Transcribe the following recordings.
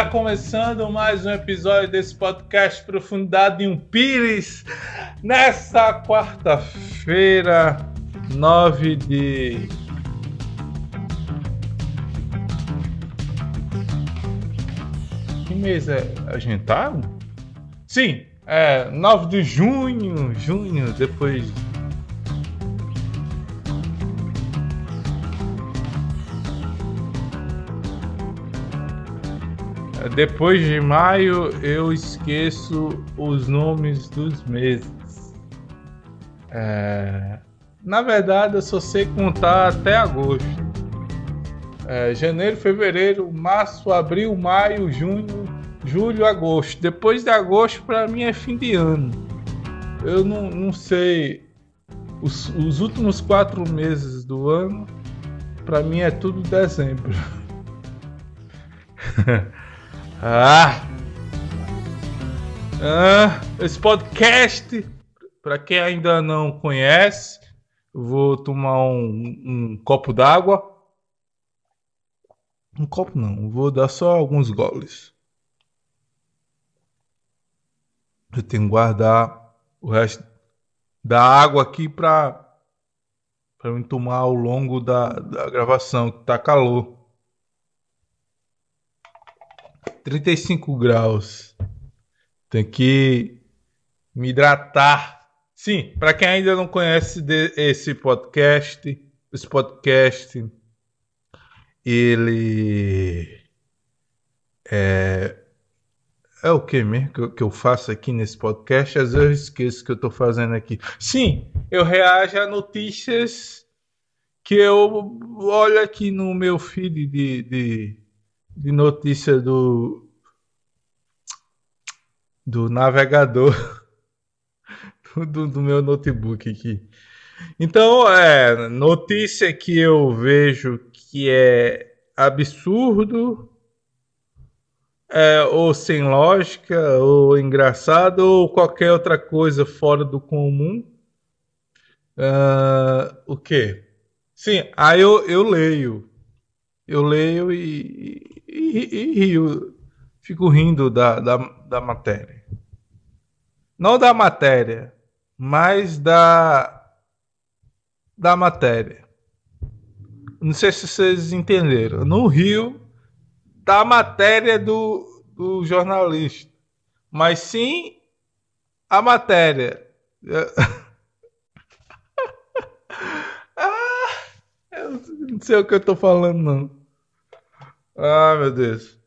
Está começando mais um episódio desse podcast Profundidade em um Pires. Nessa quarta-feira, 9 de. Que mês é? A gente tá? Sim, é 9 de junho, junho, depois Depois de maio, eu esqueço os nomes dos meses. É... Na verdade, eu só sei contar até agosto. É, janeiro, fevereiro, março, abril, maio, junho, julho, agosto. Depois de agosto, para mim é fim de ano. Eu não, não sei. Os, os últimos quatro meses do ano, para mim é tudo dezembro. Ah! Ah, esse podcast, para quem ainda não conhece, vou tomar um, um copo d'água. Um copo não, vou dar só alguns goles. Eu tenho que guardar o resto da água aqui para para me tomar ao longo da, da gravação, que tá calor. 35 graus. Tem que me hidratar. Sim, para quem ainda não conhece esse podcast, esse podcast ele é é o que mesmo que eu, que eu faço aqui nesse podcast? Às vezes eu esqueço que eu estou fazendo aqui. Sim, eu reajo a notícias que eu olho aqui no meu feed de, de, de notícia do do navegador do, do meu notebook aqui. Então, é notícia que eu vejo que é absurdo, é, ou sem lógica, ou engraçado, ou qualquer outra coisa fora do comum. Uh, o que? Sim, aí eu, eu leio. Eu leio e, e, e rio, fico rindo da, da, da matéria. Não da matéria, mas da, da matéria. Não sei se vocês entenderam. No Rio, da matéria do, do jornalista, mas sim a matéria. ah, eu não sei o que eu tô falando, não. Ah, meu Deus.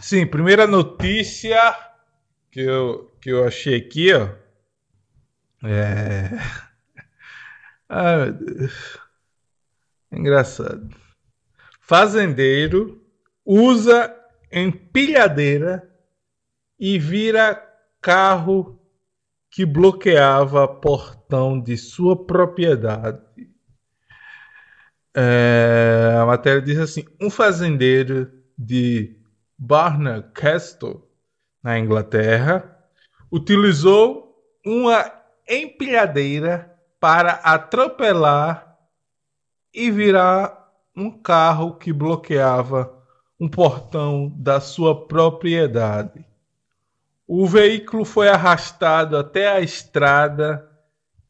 Sim, primeira notícia que eu, que eu achei aqui, ó. É. Ah, meu Deus. Engraçado. Fazendeiro usa empilhadeira e vira carro que bloqueava portão de sua propriedade é, a matéria diz assim: um fazendeiro de Barnard Castle, na Inglaterra, utilizou uma empilhadeira para atropelar e virar um carro que bloqueava um portão da sua propriedade. O veículo foi arrastado até a estrada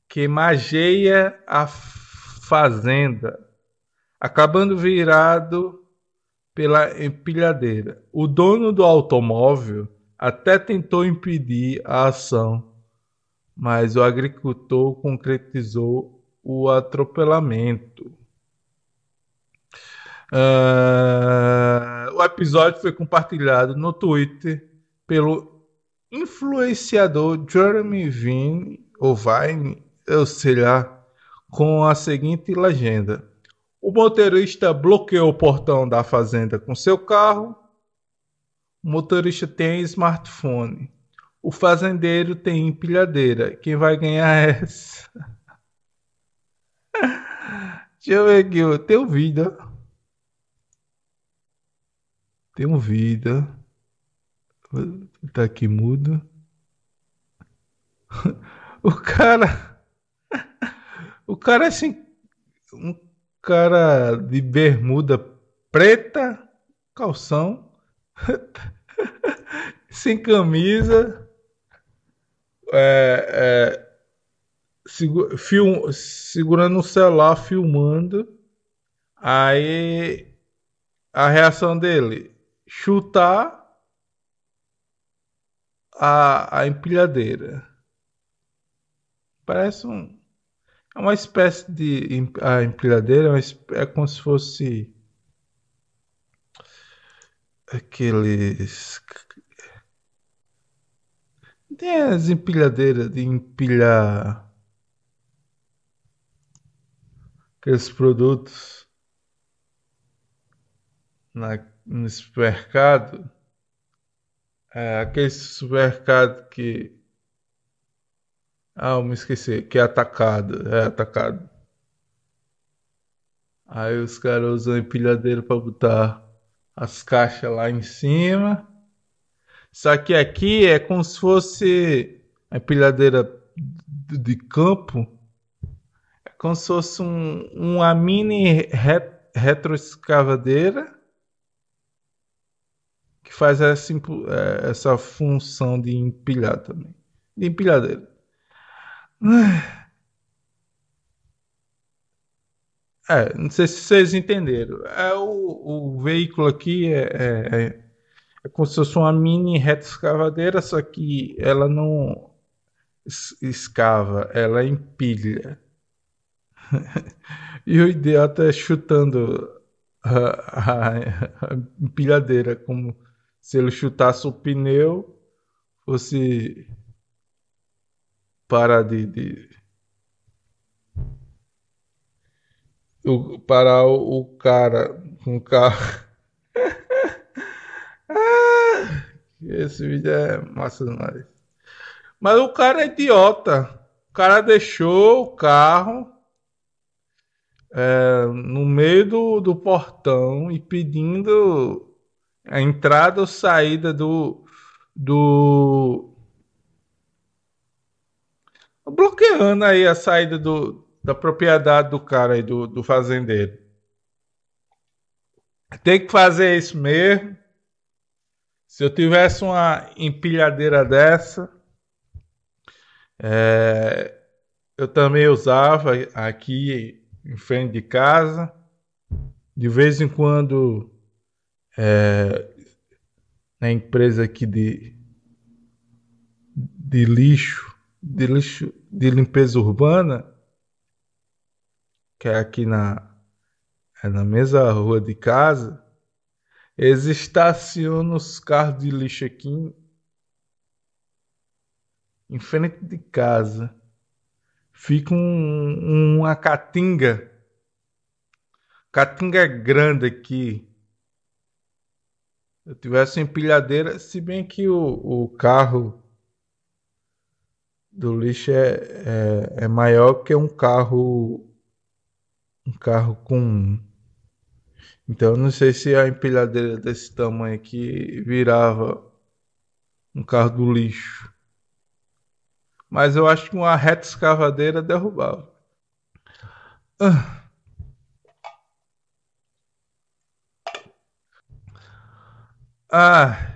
que mageia a fazenda acabando virado pela empilhadeira. O dono do automóvel até tentou impedir a ação, mas o agricultor concretizou o atropelamento. Uh, o episódio foi compartilhado no Twitter pelo influenciador Jeremy Vine, ou Vine, eu sei lá, com a seguinte legenda: o motorista bloqueou o portão da fazenda com seu carro. O motorista tem smartphone. O fazendeiro tem empilhadeira. Quem vai ganhar é essa? Deixa eu ver aqui. Eu vida. Tenho vida. Tá aqui mudo. O cara. O cara é assim. Um cara de bermuda preta, calção, sem camisa, é, é, film, segurando o celular, filmando. Aí a reação dele: chutar a, a empilhadeira. Parece um. É uma espécie de. A empilhadeira é, é como se fosse. Aqueles. Tem as empilhadeiras de empilhar. Aqueles produtos na, no supermercado. É, aquele supermercado que ah, eu me esqueci. Que é atacado. É atacado. Aí os caras usam empilhadeira para botar as caixas lá em cima. Só que aqui é como se fosse a empilhadeira de campo. É como se fosse um, uma mini ret retroescavadeira que faz essa, é, essa função de empilhar também. De empilhadeira. É, não sei se vocês entenderam. É, o, o veículo aqui é, é, é, é como se fosse uma mini reta escavadeira, só que ela não escava, ela empilha. e o idiota é chutando a, a, a empilhadeira, como se ele chutasse o pneu, fosse para de, de o, parar o, o cara com o carro. esse vídeo é massa demais. Mas o cara é idiota. O cara deixou o carro é, no meio do, do portão e pedindo a entrada ou saída do, do bloqueando aí a saída do, da propriedade do cara aí, do, do fazendeiro. Tem que fazer isso mesmo. Se eu tivesse uma empilhadeira dessa, é, eu também usava aqui em frente de casa. De vez em quando, é, na empresa aqui de, de lixo, de lixo de limpeza urbana, que é aqui na, é na mesma rua de casa, eles estacionam os carros de lixo aqui em, em frente de casa. Fica um, uma catinga. Catinga grande aqui. Eu tivesse empilhadeira, se bem que o, o carro do lixo é, é, é maior que um carro um carro com então não sei se a empilhadeira desse tamanho aqui virava um carro do lixo. Mas eu acho que uma reta escavadeira derrubava. Ah. ah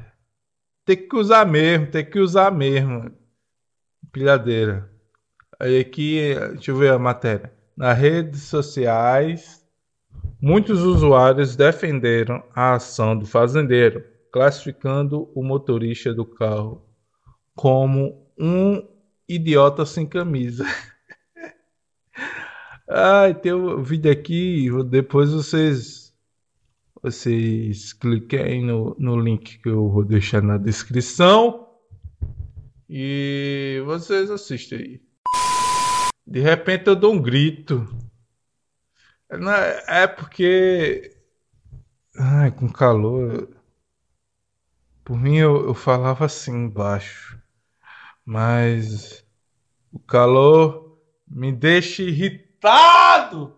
tem que usar mesmo tem que usar mesmo pilhadeira. Aí aqui, deixa eu ver a matéria. Nas redes sociais, muitos usuários defenderam a ação do fazendeiro, classificando o motorista do carro como um idiota sem camisa. Ai, tem um vídeo aqui, depois vocês vocês cliquem no, no link que eu vou deixar na descrição. E vocês assistem aí. De repente eu dou um grito. É, é porque. Ai, com calor. Por mim eu, eu falava assim baixo. Mas o calor me deixa irritado.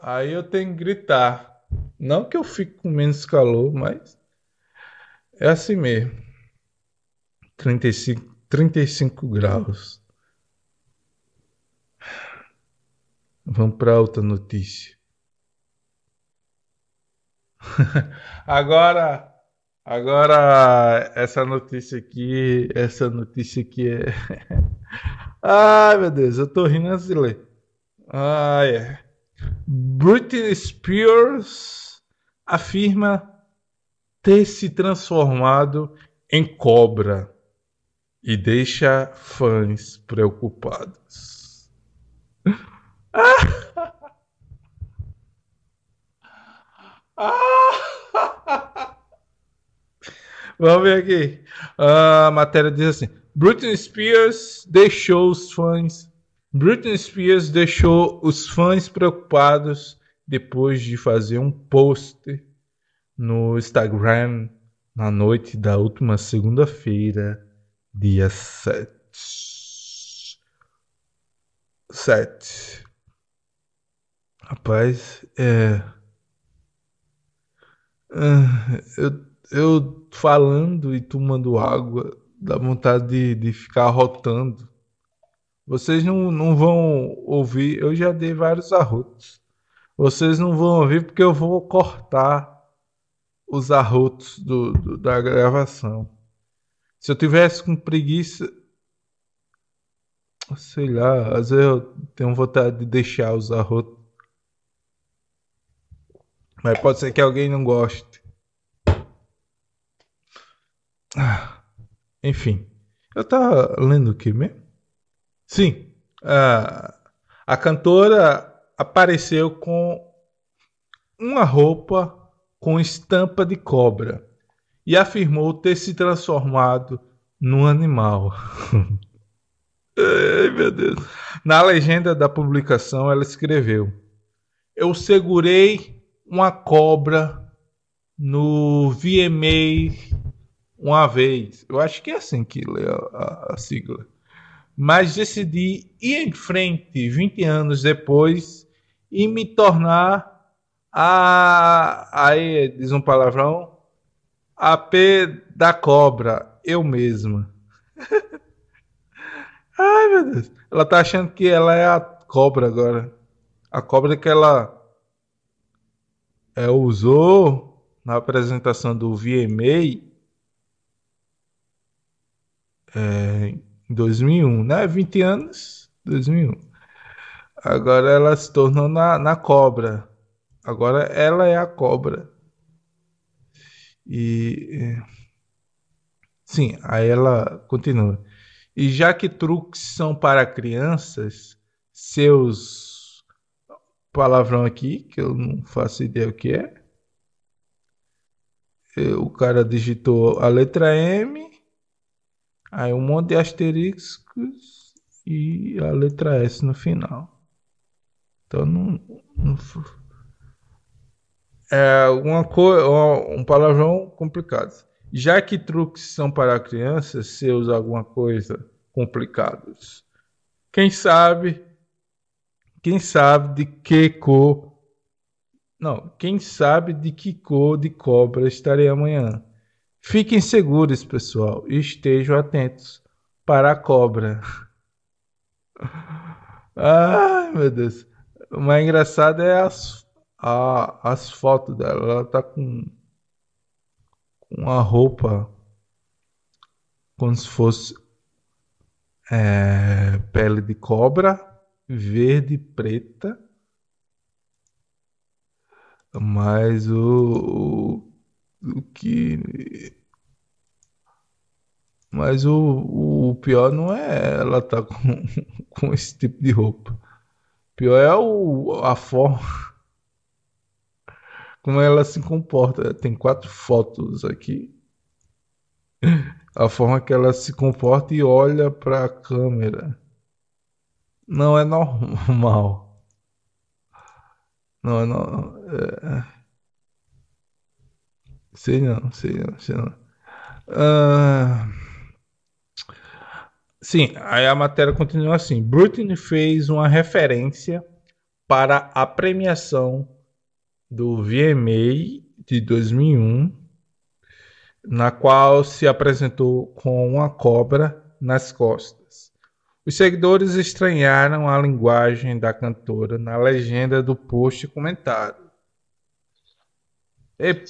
Aí eu tenho que gritar. Não que eu fique com menos calor, mas é assim mesmo. 35, 35 graus. Vamos para outra notícia. agora, agora essa notícia aqui, essa notícia aqui é. Ai meu Deus, eu tô rindo antes de ler. Ai, é. Britney Spears afirma ter se transformado em cobra e deixa fãs preocupados. Vamos ver aqui. A matéria diz assim: Britney Spears deixou os fãs. Britney Spears deixou os fãs preocupados depois de fazer um post no Instagram na noite da última segunda-feira, dia 7. 7. Rapaz, é. Ah, eu, eu falando e tomando água, dá vontade de, de ficar rotando. Vocês não, não vão ouvir, eu já dei vários arrotos. Vocês não vão ouvir porque eu vou cortar os arrotos do, do, da gravação. Se eu tivesse com preguiça, sei lá, às vezes eu tenho vontade de deixar os arrotos. Mas pode ser que alguém não goste. Ah, enfim, eu tava lendo o que mesmo? Sim, a, a cantora apareceu com uma roupa com estampa de cobra e afirmou ter se transformado num animal. Ai, meu Deus. Na legenda da publicação, ela escreveu: Eu segurei uma cobra no VMA uma vez. Eu acho que é assim que lê a, a, a sigla. Mas decidi ir em frente 20 anos depois e me tornar a, aí diz um palavrão. A P da cobra, eu mesma. Ai, meu Deus. Ela tá achando que ela é a cobra agora. A cobra que ela é, usou na apresentação do VMA é, em 2001, né? 20 anos, 2001. Agora ela se tornou na, na cobra. Agora ela é a cobra. E. Sim, aí ela continua. E já que truques são para crianças, seus. Palavrão aqui, que eu não faço ideia o que é. O cara digitou a letra M, aí um monte de asteriscos e a letra S no final. Então não, não é uma coisa, um palavrão complicado. Já que truques são para crianças, se usa alguma coisa complicados. Quem sabe? Quem sabe de que cor? Não, quem sabe de que cor de cobra estarei amanhã? Fiquem seguros, pessoal, e estejam atentos para a cobra. Ai, meu Deus. O mais engraçado é as a, as fotos dela. Ela tá com, com uma roupa como se fosse é, pele de cobra, verde e preta. Mas o, o, o que. Mas o, o pior não é ela tá com, com esse tipo de roupa. Pior é o, a forma como ela se comporta. Tem quatro fotos aqui. A forma que ela se comporta e olha para a câmera. Não é normal. Não é normal. É... Sei não, sei não, sei não. Uh... Sim, aí a matéria continua assim. Britney fez uma referência para a premiação do VMA de 2001, na qual se apresentou com uma cobra nas costas. Os seguidores estranharam a linguagem da cantora na legenda do post comentário. Ei,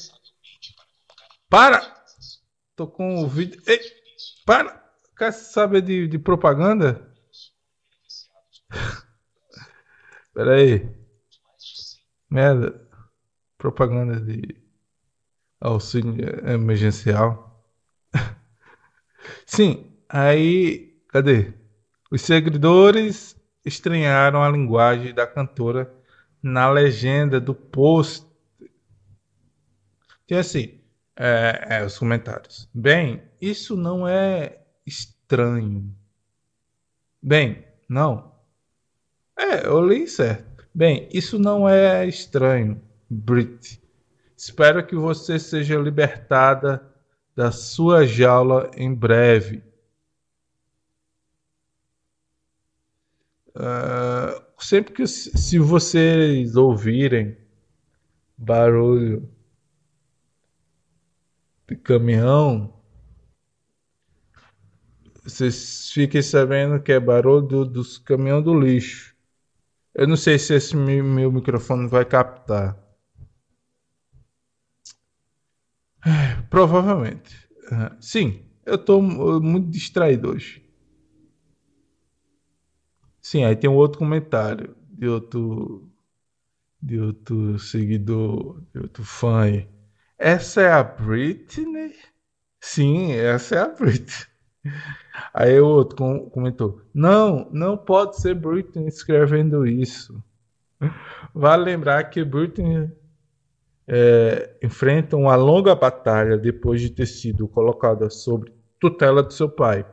para! Tô com o vídeo. Ei, para! Quer saber de, de propaganda? Pera aí. Merda. Propaganda de auxílio emergencial. Sim, aí. Cadê? Os seguidores estranharam a linguagem da cantora na legenda do post. Tinha assim, é, é, os comentários. Bem, isso não é estranho. Bem, não. É, eu li certo. Bem, isso não é estranho, Brit. Espero que você seja libertada da sua jaula em breve. Uh, sempre que se vocês ouvirem barulho de caminhão, vocês fiquem sabendo que é barulho do, dos caminhão do lixo. Eu não sei se esse meu, meu microfone vai captar. Provavelmente. Uh, sim, eu estou muito distraído hoje. Sim, aí tem um outro comentário de outro de outro seguidor, de outro fã aí. Essa é a Britney? Sim, essa é a Britney. Aí o outro comentou: Não, não pode ser Britney escrevendo isso. Vale lembrar que Britney é, enfrenta uma longa batalha depois de ter sido colocada sob tutela do seu pai.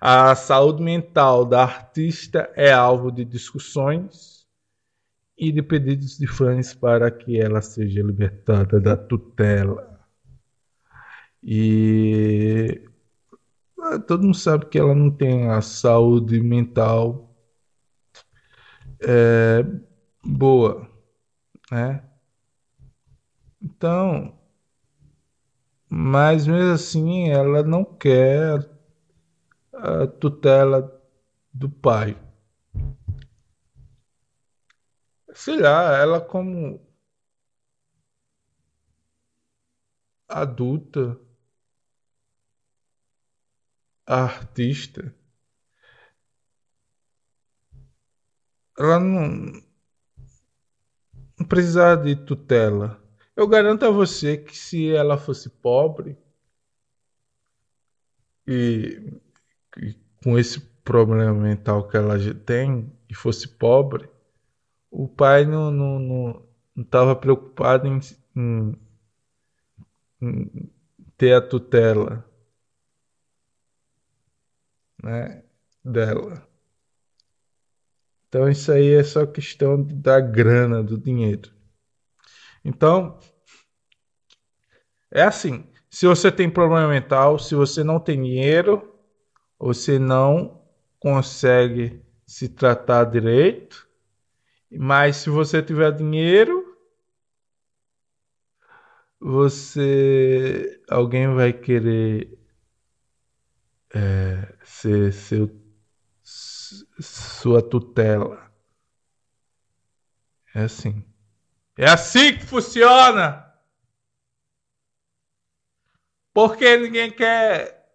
A saúde mental da artista é alvo de discussões e de pedidos de fãs para que ela seja libertada da tutela. E ah, todo mundo sabe que ela não tem a saúde mental é, boa, né? Então, mas mesmo assim ela não quer a tutela do pai. Sei lá, ela como adulta, artista, ela não, não de tutela. Eu garanto a você que se ela fosse pobre e com esse problema mental que ela tem e fosse pobre, o pai não não não estava preocupado em, em, em, ter a tutela, né, dela. Então isso aí é só questão da grana, do dinheiro. Então é assim. Se você tem problema mental, se você não tem dinheiro, você não consegue se tratar direito. Mas se você tiver dinheiro, você alguém vai querer é, ser seu sua tutela. É assim. É assim que funciona. Porque ninguém quer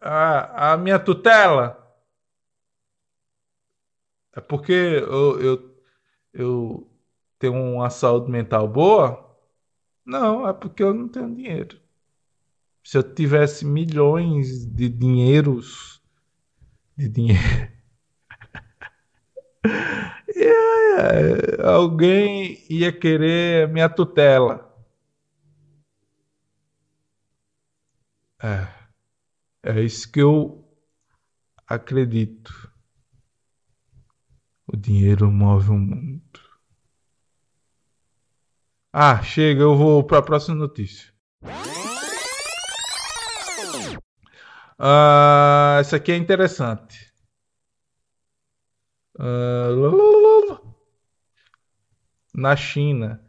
a, a minha tutela? É porque eu, eu, eu tenho uma saúde mental boa? Não, é porque eu não tenho dinheiro. Se eu tivesse milhões de dinheiros de dinheiro. alguém ia querer minha tutela. É. É isso que eu acredito. O dinheiro move o mundo. Ah, chega, eu vou para a próxima notícia. Ah, essa aqui é interessante. Ah, na China.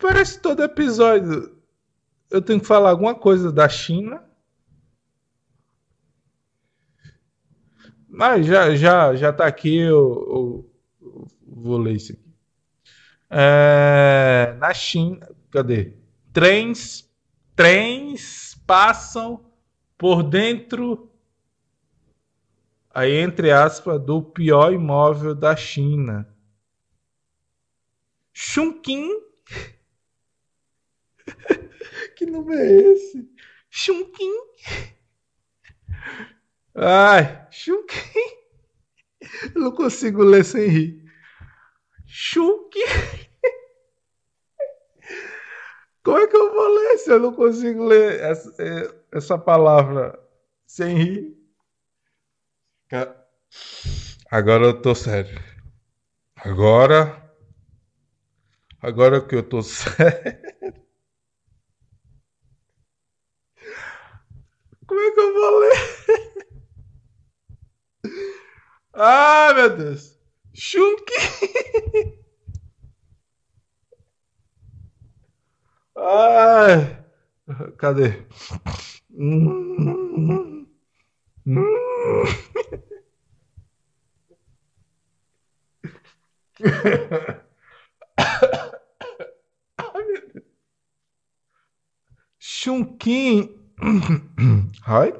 Parece todo episódio. Eu tenho que falar alguma coisa da China Mas já, já, já tá aqui, eu, eu, eu vou ler isso aqui. É, na China, cadê? Trens, trens passam por dentro, aí entre aspas, do pior imóvel da China. Chunquim. que nome é esse? Chunquim. Ai. Eu não consigo ler sem rir. Chunquim. Como é que eu vou ler se eu não consigo ler essa, é, essa palavra sem rir? Agora eu tô sério. Agora. Agora que eu tô sério. Como é que eu vou ler? Ah, meu Deus. Chunky. Ai. Cadê? Chunquim.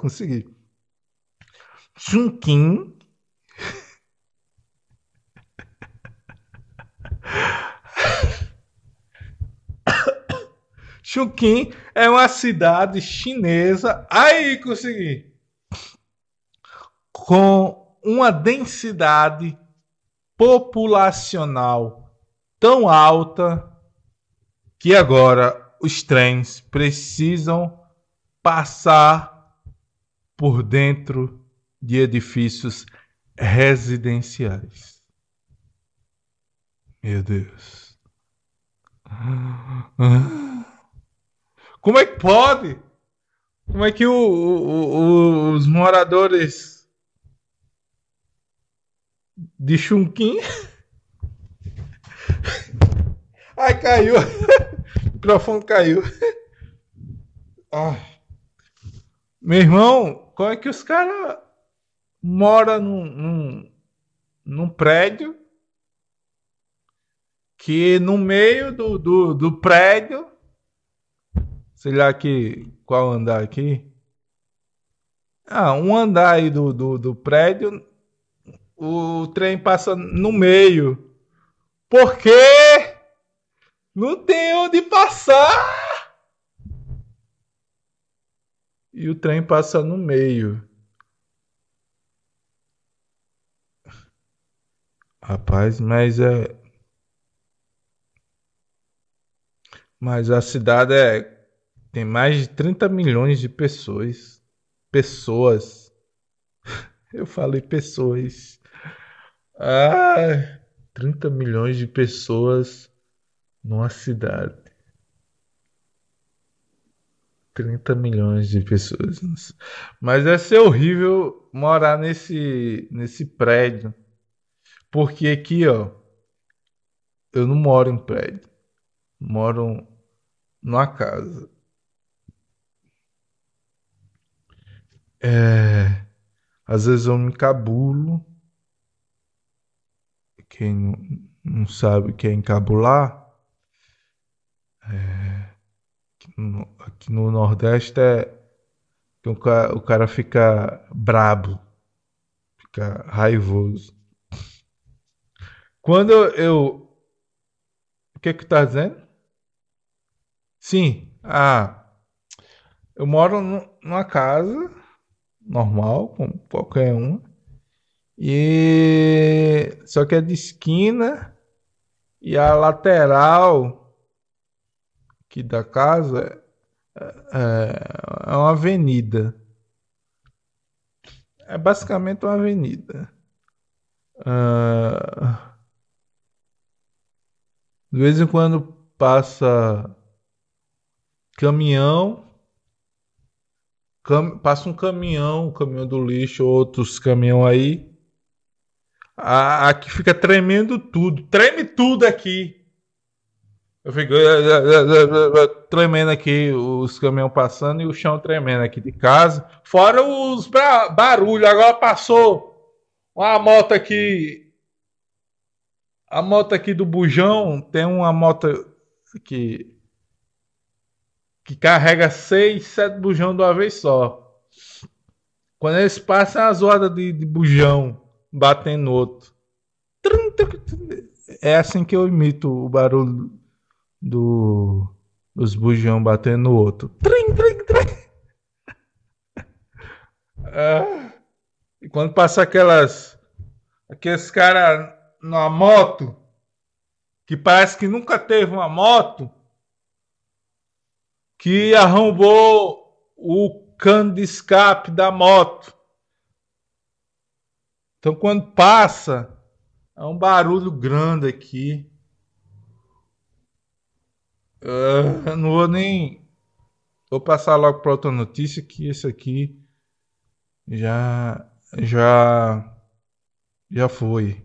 Ai, consegui. Chunquim. Chunquim é uma cidade chinesa. Aí consegui. Com uma densidade populacional tão alta que agora os trens precisam passar por dentro de edifícios residenciais. Meu Deus. Como é que pode? Como é que o, o, os moradores de Chunquim. Ai, caiu. o microfone caiu. Ai. Meu irmão, como é que os caras moram num, num, num, prédio que no meio do, do, do prédio, sei lá que qual andar aqui? Ah, um andar aí do, do, do prédio, o trem passa no meio. Por quê? Não tem onde passar! E o trem passa no meio. Rapaz, mas é. Mas a cidade é. Tem mais de 30 milhões de pessoas. Pessoas. Eu falei pessoas. Ah, 30 milhões de pessoas numa cidade. 30 milhões de pessoas. Mas deve ser horrível morar nesse, nesse prédio. Porque aqui, ó, eu não moro em prédio. Moro numa casa. É, às vezes eu me encabulo. Quem não, não sabe o que é encabular. É, no, aqui no Nordeste é que o cara, o cara fica brabo, fica raivoso. Quando eu. O que é que tá dizendo? Sim, ah, eu moro numa casa normal, como qualquer um, e só que é de esquina e a lateral aqui da casa é, é uma avenida. É basicamente uma avenida. Uh, de vez em quando passa caminhão, cam, passa um caminhão, um caminhão do lixo, outros caminhão aí. aqui fica tremendo tudo, treme tudo aqui. Eu fico tremendo aqui, os caminhões passando e o chão tremendo aqui de casa. Fora os barulhos. Agora passou uma moto aqui a moto aqui do Bujão tem uma moto que que carrega seis, sete bujão de uma vez só. Quando eles passam é a zoada de, de bujão batendo no outro. É assim que eu imito o barulho do, dos bujão batendo no outro. Trim, trim, trim. Ah, e quando passa aquelas. Aqueles caras numa moto que parece que nunca teve uma moto que arrombou o cano de escape da moto. Então quando passa, é um barulho grande aqui. Uh, não vou nem. Vou passar logo para outra notícia que esse aqui já já já foi.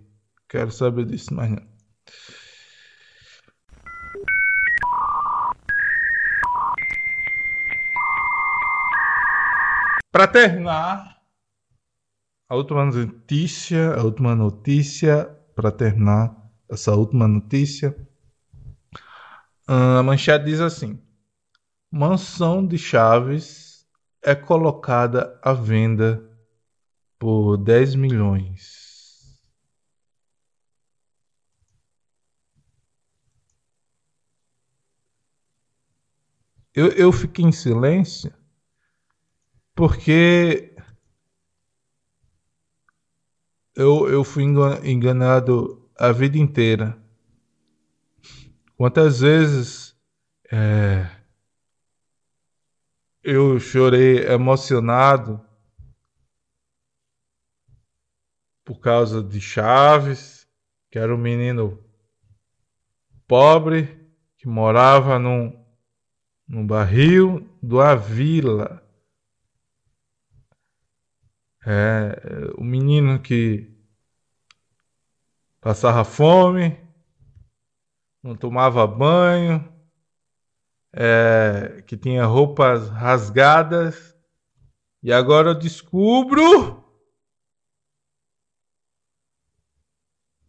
Quero saber disso mais não. Para terminar, a última notícia, a última notícia, para terminar essa última notícia, a manchete diz assim: Mansão de Chaves é colocada à venda por 10 milhões. Eu, eu fiquei em silêncio porque eu, eu fui enganado a vida inteira. Quantas vezes é, eu chorei emocionado por causa de Chaves, que era um menino pobre que morava num no barril do Avila. É, o menino que passava fome, não tomava banho, é, que tinha roupas rasgadas, e agora eu descubro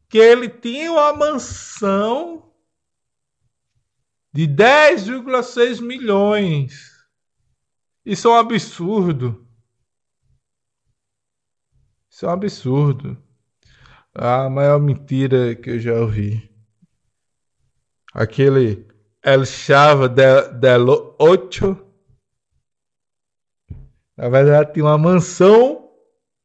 que ele tinha uma mansão de 10,6 milhões. Isso é um absurdo. Isso é um absurdo. A maior mentira que eu já ouvi. Aquele El Chava del, del Ocho. Na verdade, tinha uma mansão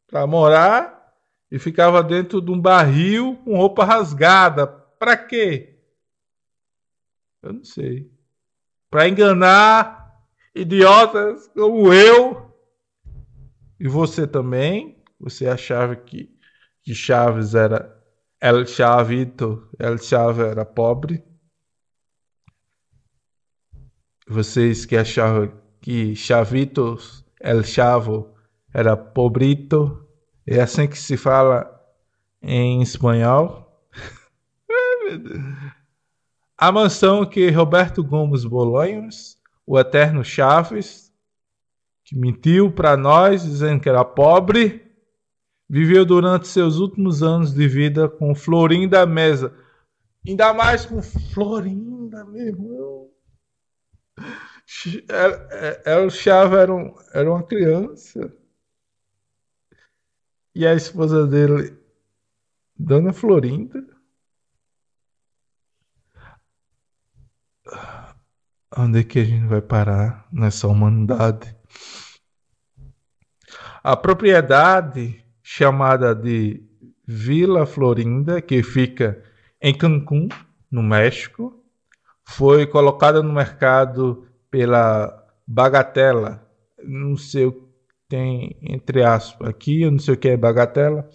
para morar e ficava dentro de um barril com roupa rasgada. Para quê? Eu não sei. Para enganar idiotas como eu e você também. Você achava que, que Chaves era El Chavito, El Chave era pobre. Vocês que achavam que Chavitos, El Chavo era pobrito. É assim que se fala em espanhol. A mansão que Roberto Gomes Bolonhos, o eterno Chaves, que mentiu para nós dizendo que era pobre, viveu durante seus últimos anos de vida com Florinda Mesa. Ainda mais com Florinda, meu irmão. El Chaves era, um, era uma criança. E a esposa dele, Dona Florinda, onde é que a gente vai parar nessa humanidade? A propriedade chamada de Vila Florinda, que fica em Cancún, no México, foi colocada no mercado pela Bagatela. Não sei o que tem entre aspas aqui, eu não sei o que é Bagatela,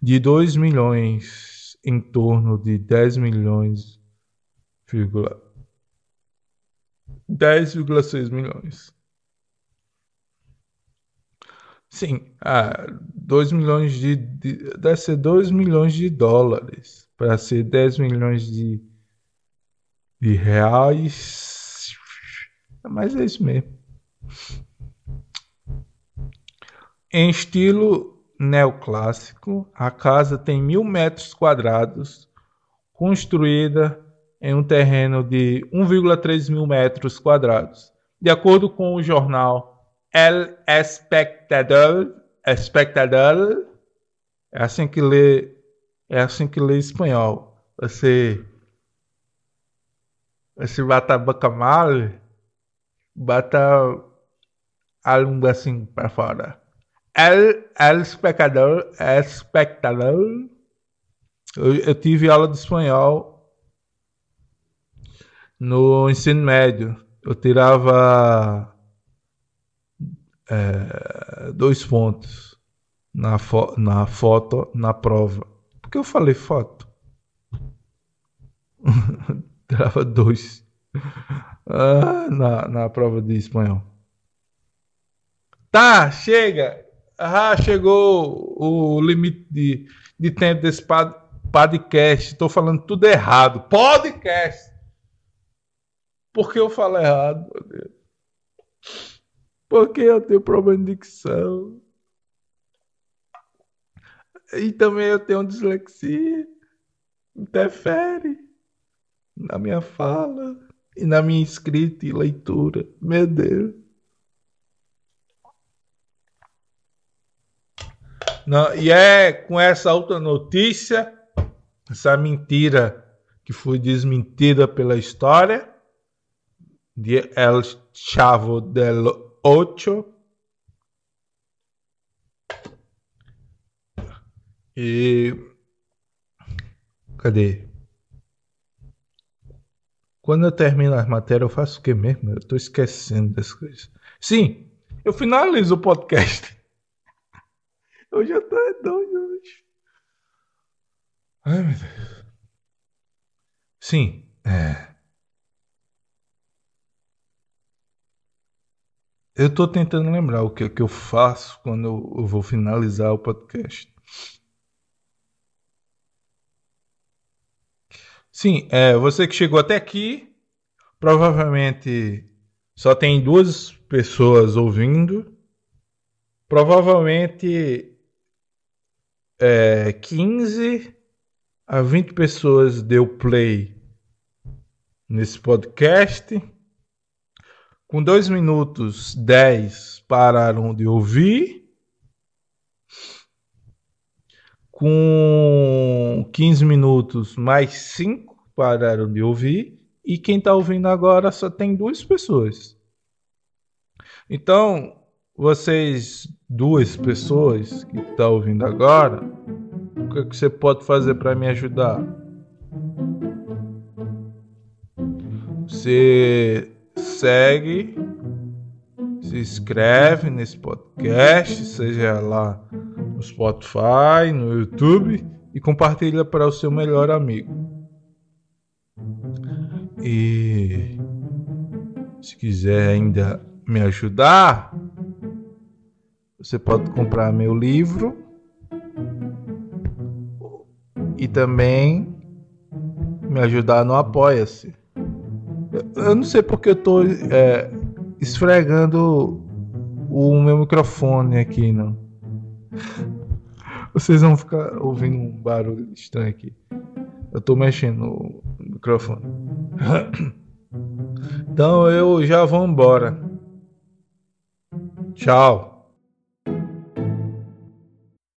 de 2 milhões, em torno de 10 milhões 10,6 milhões. Sim, ah, 2 milhões de, de. Deve ser 2 milhões de dólares. Para ser 10 milhões de, de reais. Mas é isso mesmo. Em estilo neoclássico. A casa tem mil metros quadrados, construída em um terreno de 1,3 mil metros quadrados. De acordo com o jornal El Espectador, Espectador é assim que lê, é assim que lê espanhol. Você, você bata a boca mal, bata a língua assim para fora. El, el espectador, espectador. Eu, eu tive aula de espanhol no ensino médio. Eu tirava é, dois pontos na, fo na foto, na prova. Por que eu falei foto? tirava dois ah, na, na prova de espanhol. Tá, chega. Ah, chegou o limite de, de tempo desse podcast. Estou falando tudo errado. Podcast. Por que eu falo errado, meu Deus? Porque eu tenho problema de dicção. E também eu tenho dislexia. Interfere na minha fala e na minha escrita e leitura. Meu Deus. Não, e é com essa outra notícia, essa mentira que foi desmentida pela história de El Chavo del Ocho. E cadê? Quando eu termino as matérias, eu faço o que mesmo? Eu tô esquecendo das coisas. Sim, eu finalizo o podcast. Eu já tô doido hoje. Ai, meu Deus. Sim, é. Eu tô tentando lembrar o que, que eu faço quando eu vou finalizar o podcast. Sim, é, você que chegou até aqui, provavelmente só tem duas pessoas ouvindo. Provavelmente é, 15 a 20 pessoas deu play nesse podcast. Com 2 minutos, 10 pararam de ouvir. Com 15 minutos, mais 5 pararam de ouvir. E quem está ouvindo agora só tem duas pessoas. Então, vocês duas pessoas que estão tá ouvindo agora, o que, é que você pode fazer para me ajudar? Você segue, se inscreve nesse podcast, seja lá no Spotify, no YouTube e compartilha para o seu melhor amigo. E se quiser ainda me ajudar, você pode comprar meu livro e também me ajudar no Apoia-se. Eu não sei porque eu estou é, esfregando o meu microfone aqui, não. Vocês vão ficar ouvindo um barulho estranho aqui. Eu estou mexendo no microfone. Então eu já vou embora. Tchau.